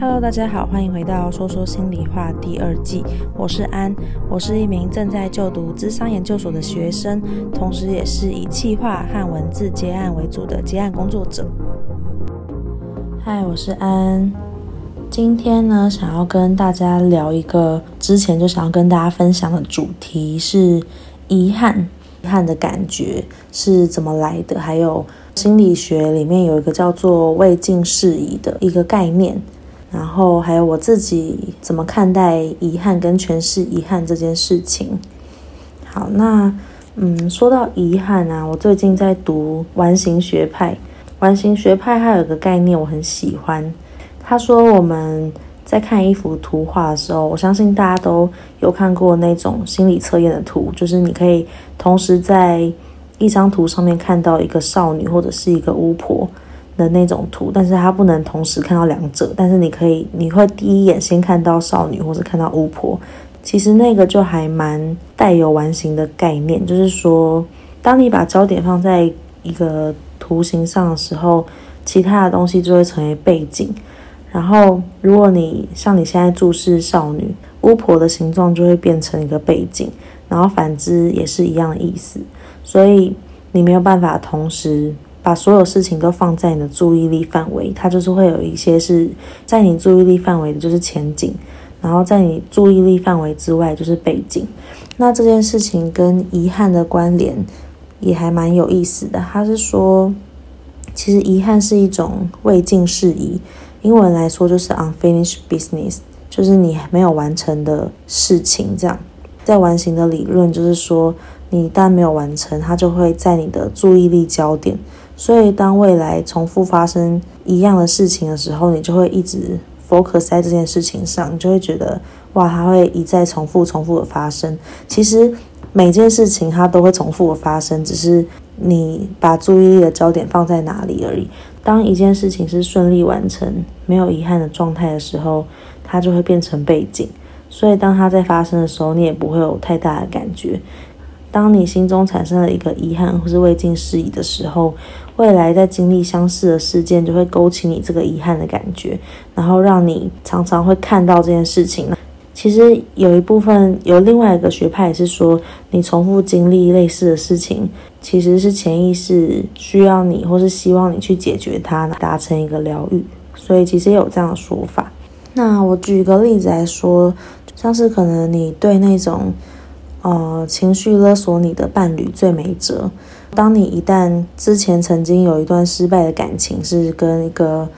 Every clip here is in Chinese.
Hello，大家好，欢迎回到说说心里话第二季。我是安，我是一名正在就读智商研究所的学生，同时也是以企划和文字接案为主的接案工作者。嗨，我是安。今天呢，想要跟大家聊一个之前就想要跟大家分享的主题是遗憾，遗憾的感觉是怎么来的？还有心理学里面有一个叫做未尽事宜的一个概念。然后还有我自己怎么看待遗憾跟诠释遗憾这件事情。好，那嗯，说到遗憾啊，我最近在读完形学派。完形学派它有个概念我很喜欢。他说我们在看一幅图画的时候，我相信大家都有看过那种心理测验的图，就是你可以同时在一张图上面看到一个少女或者是一个巫婆。的那种图，但是它不能同时看到两者，但是你可以，你会第一眼先看到少女，或是看到巫婆。其实那个就还蛮带有完形的概念，就是说，当你把焦点放在一个图形上的时候，其他的东西就会成为背景。然后，如果你像你现在注视少女，巫婆的形状就会变成一个背景，然后反之也是一样的意思。所以你没有办法同时。把所有事情都放在你的注意力范围，它就是会有一些是在你注意力范围的，就是前景；然后在你注意力范围之外，就是背景。那这件事情跟遗憾的关联也还蛮有意思的。他是说，其实遗憾是一种未尽事宜，英文来说就是 unfinished business，就是你没有完成的事情。这样，在完形的理论就是说，你一旦没有完成，它就会在你的注意力焦点。所以，当未来重复发生一样的事情的时候，你就会一直 focus 在这件事情上，你就会觉得哇，它会一再重复、重复的发生。其实每件事情它都会重复的发生，只是你把注意力的焦点放在哪里而已。当一件事情是顺利完成、没有遗憾的状态的时候，它就会变成背景。所以，当它在发生的时候，你也不会有太大的感觉。当你心中产生了一个遗憾或是未尽事宜的时候，未来在经历相似的事件，就会勾起你这个遗憾的感觉，然后让你常常会看到这件事情。其实有一部分有另外一个学派也是说，你重复经历类似的事情，其实是潜意识需要你或是希望你去解决它，达成一个疗愈。所以其实也有这样的说法。那我举个例子来说，像是可能你对那种。呃，情绪勒索你的伴侣最没辙。当你一旦之前曾经有一段失败的感情，是跟一个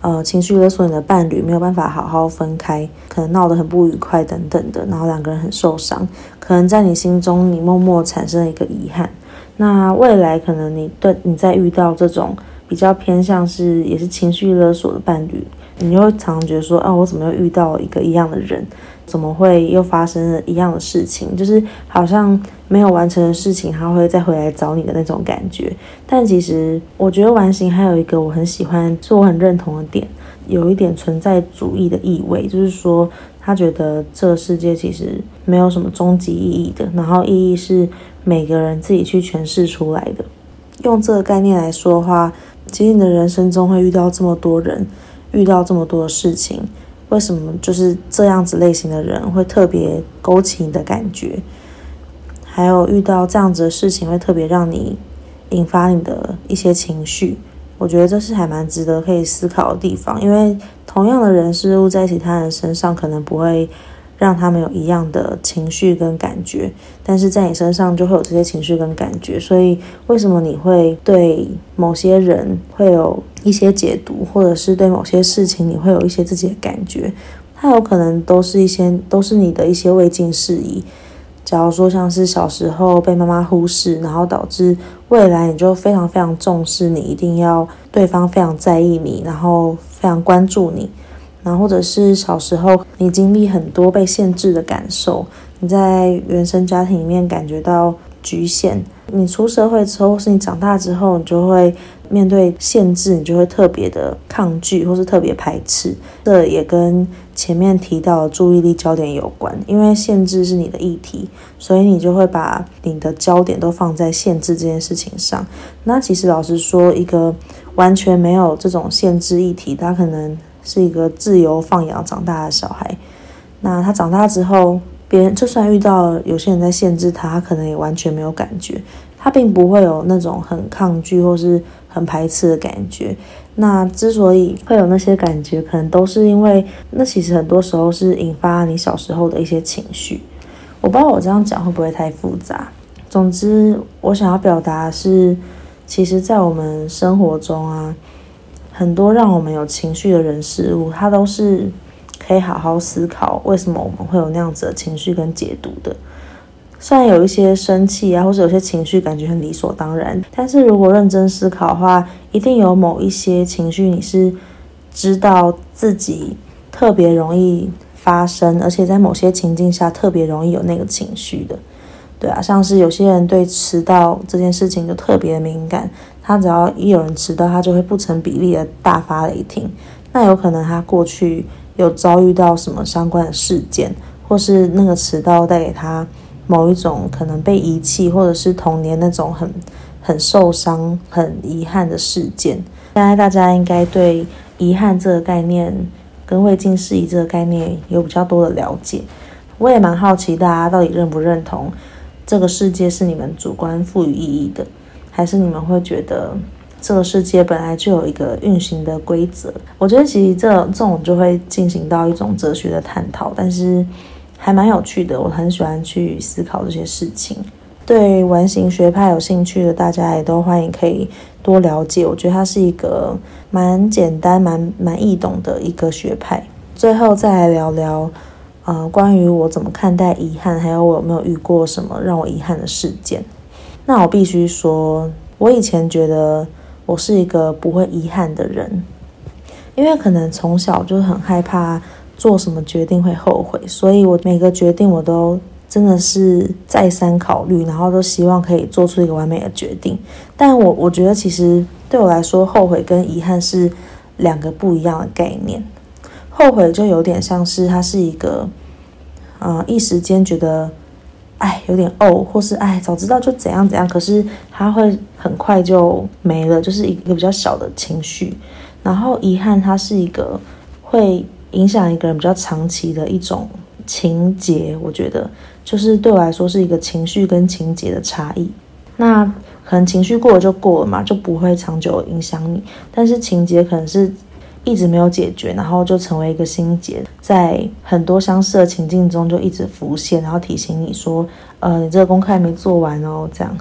呃情绪勒索你的伴侣没有办法好好分开，可能闹得很不愉快等等的，然后两个人很受伤，可能在你心中你默默产生了一个遗憾。那未来可能你对你在遇到这种比较偏向是也是情绪勒索的伴侣，你就会常常觉得说啊，我怎么又遇到一个一样的人？怎么会又发生了一样的事情？就是好像没有完成的事情，他会再回来找你的那种感觉。但其实我觉得完形还有一个我很喜欢，是我很认同的点，有一点存在主义的意味，就是说他觉得这个世界其实没有什么终极意义的，然后意义是每个人自己去诠释出来的。用这个概念来说的话，其实你的人生中会遇到这么多人，遇到这么多的事情。为什么就是这样子类型的人会特别勾起你的感觉？还有遇到这样子的事情会特别让你引发你的一些情绪？我觉得这是还蛮值得可以思考的地方，因为同样的人事物在其他人身上可能不会让他们有一样的情绪跟感觉，但是在你身上就会有这些情绪跟感觉。所以为什么你会对某些人会有？一些解读，或者是对某些事情，你会有一些自己的感觉，它有可能都是一些，都是你的一些未尽事宜。假如说像是小时候被妈妈忽视，然后导致未来你就非常非常重视你，一定要对方非常在意你，然后非常关注你，然后或者是小时候你经历很多被限制的感受，你在原生家庭里面感觉到局限，你出社会之后，或是你长大之后，你就会。面对限制，你就会特别的抗拒，或是特别排斥。这也跟前面提到的注意力焦点有关，因为限制是你的议题，所以你就会把你的焦点都放在限制这件事情上。那其实老实说，一个完全没有这种限制议题，他可能是一个自由放养长大的小孩。那他长大之后，别人就算遇到有些人在限制他，他可能也完全没有感觉，他并不会有那种很抗拒或是很排斥的感觉。那之所以会有那些感觉，可能都是因为那其实很多时候是引发你小时候的一些情绪。我不知道我这样讲会不会太复杂。总之，我想要表达的是，其实，在我们生活中啊，很多让我们有情绪的人事物，它都是可以好好思考为什么我们会有那样子的情绪跟解读的。虽然有一些生气啊，或者有些情绪感觉很理所当然，但是如果认真思考的话，一定有某一些情绪你是知道自己特别容易发生，而且在某些情境下特别容易有那个情绪的。对啊，像是有些人对迟到这件事情就特别敏感，他只要一有人迟到，他就会不成比例的大发雷霆。那有可能他过去有遭遇到什么相关的事件，或是那个迟到带给他。某一种可能被遗弃，或者是童年那种很很受伤、很遗憾的事件。现在大家应该对遗憾这个概念跟未尽事宜这个概念有比较多的了解。我也蛮好奇大家到底认不认同这个世界是你们主观赋予意义的，还是你们会觉得这个世界本来就有一个运行的规则？我觉得其实这这种就会进行到一种哲学的探讨，但是。还蛮有趣的，我很喜欢去思考这些事情。对完形学派有兴趣的大家也都欢迎可以多了解。我觉得它是一个蛮简单、蛮蛮易懂的一个学派。最后再来聊聊，呃，关于我怎么看待遗憾，还有我有没有遇过什么让我遗憾的事件。那我必须说，我以前觉得我是一个不会遗憾的人，因为可能从小就很害怕。做什么决定会后悔，所以我每个决定我都真的是再三考虑，然后都希望可以做出一个完美的决定。但我我觉得其实对我来说，后悔跟遗憾是两个不一样的概念。后悔就有点像是它是一个，呃，一时间觉得，哎，有点怄，或是哎，早知道就怎样怎样，可是它会很快就没了，就是一个比较小的情绪。然后遗憾，它是一个会。影响一个人比较长期的一种情节，我觉得就是对我来说是一个情绪跟情节的差异。那可能情绪过了就过了嘛，就不会长久影响你。但是情节可能是一直没有解决，然后就成为一个心结，在很多相似的情境中就一直浮现，然后提醒你说：“呃，你这个功课还没做完哦。”这样。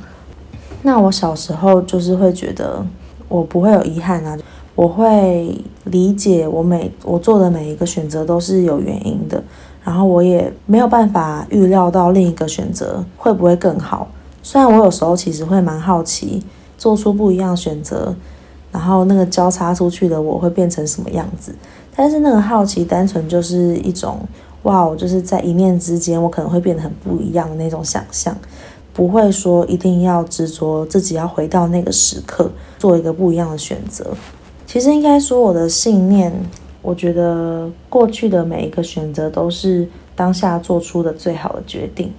那我小时候就是会觉得我不会有遗憾啊。我会理解我每我做的每一个选择都是有原因的，然后我也没有办法预料到另一个选择会不会更好。虽然我有时候其实会蛮好奇，做出不一样的选择，然后那个交叉出去的我会变成什么样子，但是那个好奇单纯就是一种哇，我就是在一念之间，我可能会变得很不一样的那种想象，不会说一定要执着自己要回到那个时刻做一个不一样的选择。其实应该说，我的信念，我觉得过去的每一个选择都是当下做出的最好的决定，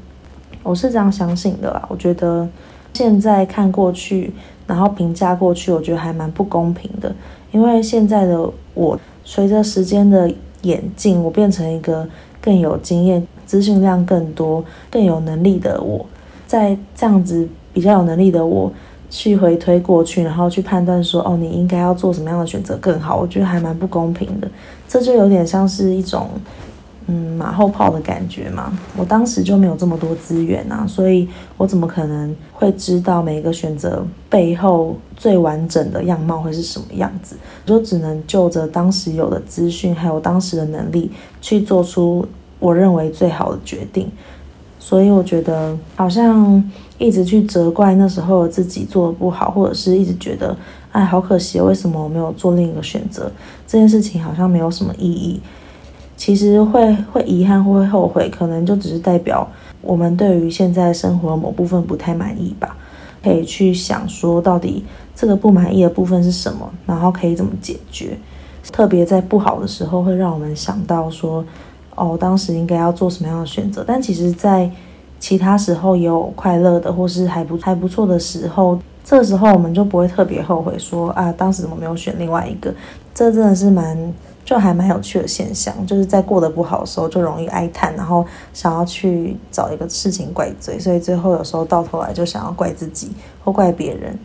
我是这样相信的啦。我觉得现在看过去，然后评价过去，我觉得还蛮不公平的。因为现在的我，随着时间的演进，我变成一个更有经验、资讯量更多、更有能力的我，在这样子比较有能力的我。去回推过去，然后去判断说，哦，你应该要做什么样的选择更好？我觉得还蛮不公平的。这就有点像是一种，嗯，马后炮的感觉嘛。我当时就没有这么多资源啊，所以我怎么可能会知道每一个选择背后最完整的样貌会是什么样子？我就只能就着当时有的资讯，还有当时的能力，去做出我认为最好的决定。所以我觉得好像一直去责怪那时候的自己做的不好，或者是一直觉得哎，好可惜，为什么我没有做另一个选择？这件事情好像没有什么意义。其实会会遗憾或会后悔，可能就只是代表我们对于现在生活某部分不太满意吧。可以去想说，到底这个不满意的部分是什么，然后可以怎么解决。特别在不好的时候，会让我们想到说。哦，当时应该要做什么样的选择？但其实，在其他时候也有快乐的，或是还不还不错的时候，这时候我们就不会特别后悔说啊，当时怎么没有选另外一个？这真的是蛮就还蛮有趣的现象，就是在过得不好的时候就容易哀叹，然后想要去找一个事情怪罪，所以最后有时候到头来就想要怪自己或怪别人。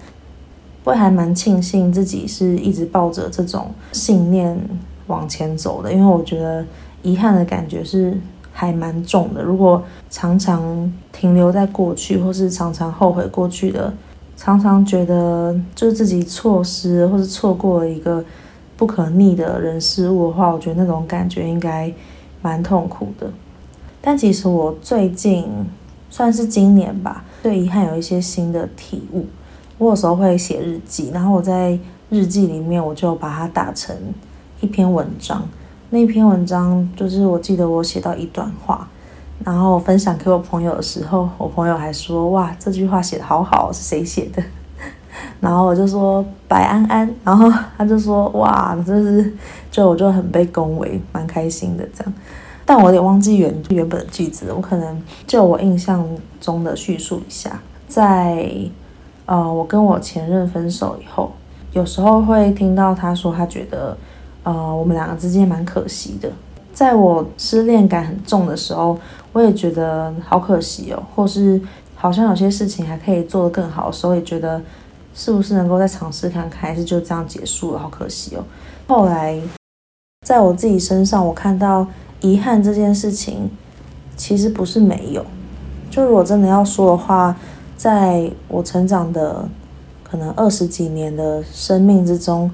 会还蛮庆幸自己是一直抱着这种信念往前走的，因为我觉得遗憾的感觉是还蛮重的。如果常常停留在过去，或是常常后悔过去的，常常觉得就自己错失或是错过了一个不可逆的人事物的话，我觉得那种感觉应该蛮痛苦的。但其实我最近算是今年吧，对遗憾有一些新的体悟。我有时候会写日记，然后我在日记里面，我就把它打成一篇文章。那篇文章就是我记得我写到一段话，然后分享给我朋友的时候，我朋友还说：“哇，这句话写的好好，是谁写的？” 然后我就说：“白安安。”然后他就说：“哇，就是就我就很被恭维，蛮开心的这样。”但我有点忘记原原本的句子，我可能就我印象中的叙述一下，在。呃，我跟我前任分手以后，有时候会听到他说，他觉得，呃，我们两个之间蛮可惜的。在我失恋感很重的时候，我也觉得好可惜哦，或是好像有些事情还可以做得更好的时候，也觉得是不是能够再尝试看看，还是就这样结束了，好可惜哦。后来，在我自己身上，我看到遗憾这件事情，其实不是没有。就如果真的要说的话。在我成长的可能二十几年的生命之中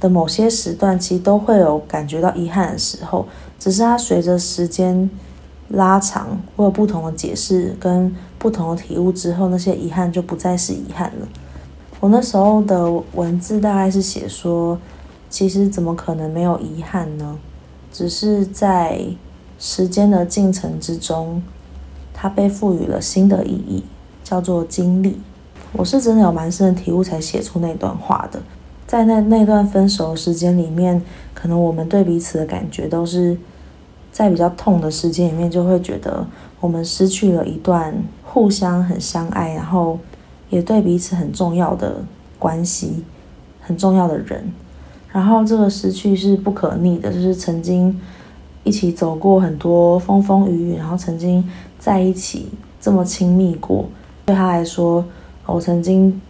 的某些时段，其实都会有感觉到遗憾的时候，只是它随着时间拉长，会有不同的解释跟不同的体悟之后，那些遗憾就不再是遗憾了。我那时候的文字大概是写说，其实怎么可能没有遗憾呢？只是在时间的进程之中，它被赋予了新的意义。叫做经历，我是真的有蛮深的体悟才写出那段话的。在那那段分手时间里面，可能我们对彼此的感觉都是在比较痛的时间里面，就会觉得我们失去了一段互相很相爱，然后也对彼此很重要的关系，很重要的人。然后这个失去是不可逆的，就是曾经一起走过很多风风雨雨，然后曾经在一起这么亲密过。对他来说，我曾经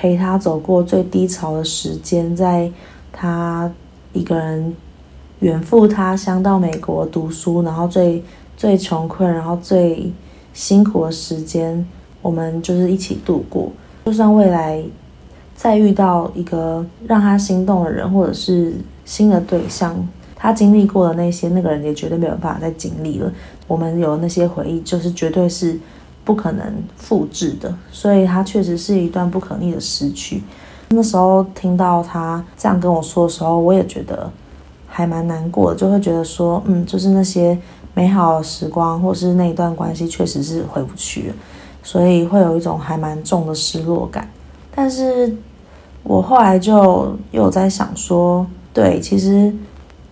陪他走过最低潮的时间，在他一个人远赴他乡到美国读书，然后最最穷困，然后最辛苦的时间，我们就是一起度过。就算未来再遇到一个让他心动的人，或者是新的对象，他经历过的那些，那个人也绝对没有办法再经历了。我们有那些回忆，就是绝对是。不可能复制的，所以它确实是一段不可逆的失去。那时候听到他这样跟我说的时候，我也觉得还蛮难过的，就会觉得说，嗯，就是那些美好的时光，或是那一段关系，确实是回不去了，所以会有一种还蛮重的失落感。但是我后来就又在想说，对，其实，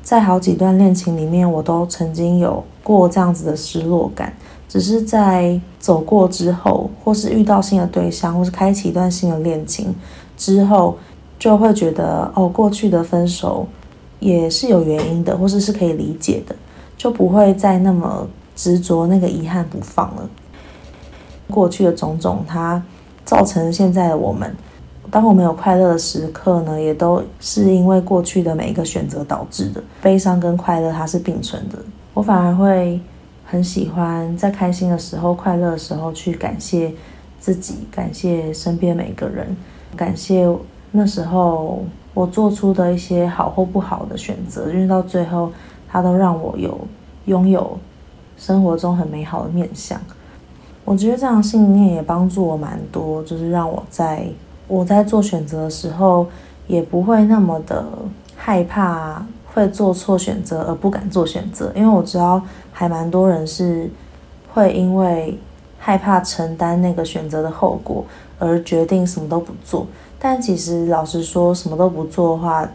在好几段恋情里面，我都曾经有过这样子的失落感。只是在走过之后，或是遇到新的对象，或是开启一段新的恋情之后，就会觉得哦，过去的分手也是有原因的，或是是可以理解的，就不会再那么执着那个遗憾不放了。过去的种种，它造成现在的我们。当我们有快乐的时刻呢，也都是因为过去的每一个选择导致的。悲伤跟快乐它是并存的，我反而会。很喜欢在开心的时候、快乐的时候去感谢自己，感谢身边每个人，感谢那时候我做出的一些好或不好的选择，因为到最后，它都让我有拥有生活中很美好的面相。我觉得这样信念也帮助我蛮多，就是让我在我在做选择的时候，也不会那么的害怕。会做错选择而不敢做选择，因为我知道还蛮多人是会因为害怕承担那个选择的后果而决定什么都不做。但其实老实说，什么都不做的话，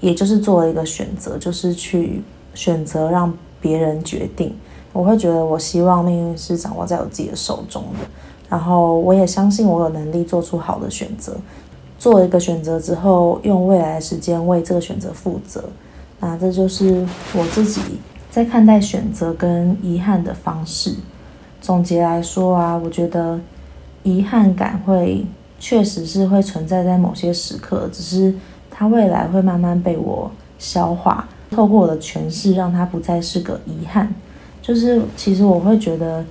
也就是做了一个选择，就是去选择让别人决定。我会觉得，我希望命运是掌握在我自己的手中的。然后我也相信我有能力做出好的选择。做了一个选择之后，用未来的时间为这个选择负责。那这就是我自己在看待选择跟遗憾的方式。总结来说啊，我觉得遗憾感会确实是会存在在某些时刻，只是它未来会慢慢被我消化，透过我的诠释，让它不再是个遗憾。就是其实我会觉得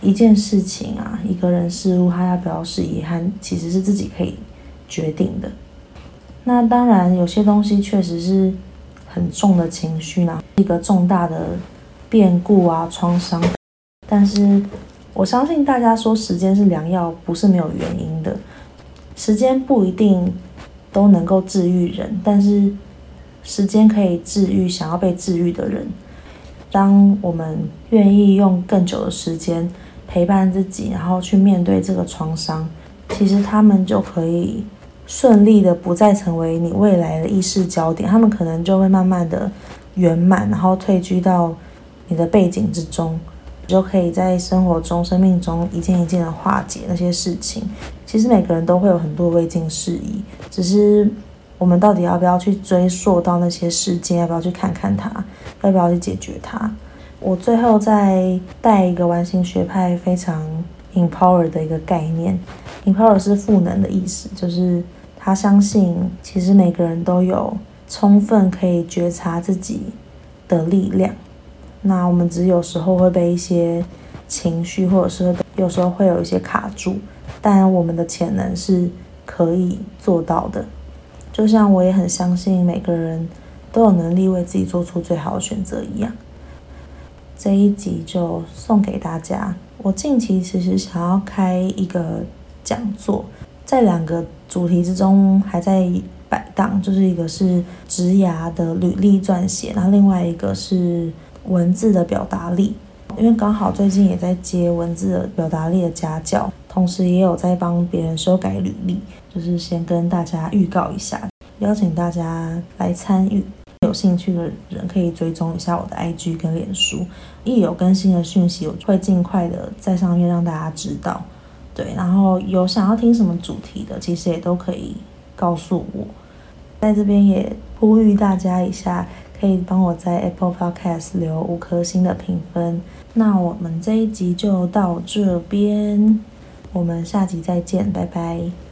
一件事情啊，一个人事物，它要不要是遗憾，其实是自己可以决定的。那当然，有些东西确实是很重的情绪呢，一个重大的变故啊，创伤。但是我相信大家说时间是良药，不是没有原因的。时间不一定都能够治愈人，但是时间可以治愈想要被治愈的人。当我们愿意用更久的时间陪伴自己，然后去面对这个创伤，其实他们就可以。顺利的不再成为你未来的意识焦点，他们可能就会慢慢的圆满，然后退居到你的背景之中，你就可以在生活中、生命中一件一件的化解那些事情。其实每个人都会有很多未尽事宜，只是我们到底要不要去追溯到那些事件，要不要去看看它，要不要去解决它？我最后再带一个完形学派非常 empower 的一个概念。Empower 是赋能的意思，就是他相信，其实每个人都有充分可以觉察自己的力量。那我们只有时候会被一些情绪，或者是有时候会有一些卡住，但我们的潜能是可以做到的。就像我也很相信，每个人都有能力为自己做出最好的选择一样。这一集就送给大家。我近期其实想要开一个。讲座在两个主题之中还在摆荡，就是一个是职涯的履历撰写，然后另外一个是文字的表达力。因为刚好最近也在接文字的表达力的家教，同时也有在帮别人修改履历，就是先跟大家预告一下，邀请大家来参与。有兴趣的人可以追踪一下我的 IG 跟脸书，一有更新的讯息，我会尽快的在上面让大家知道。对，然后有想要听什么主题的，其实也都可以告诉我。在这边也呼吁大家一下，可以帮我在 Apple Podcast 留五颗星的评分。那我们这一集就到这边，我们下集再见，拜拜。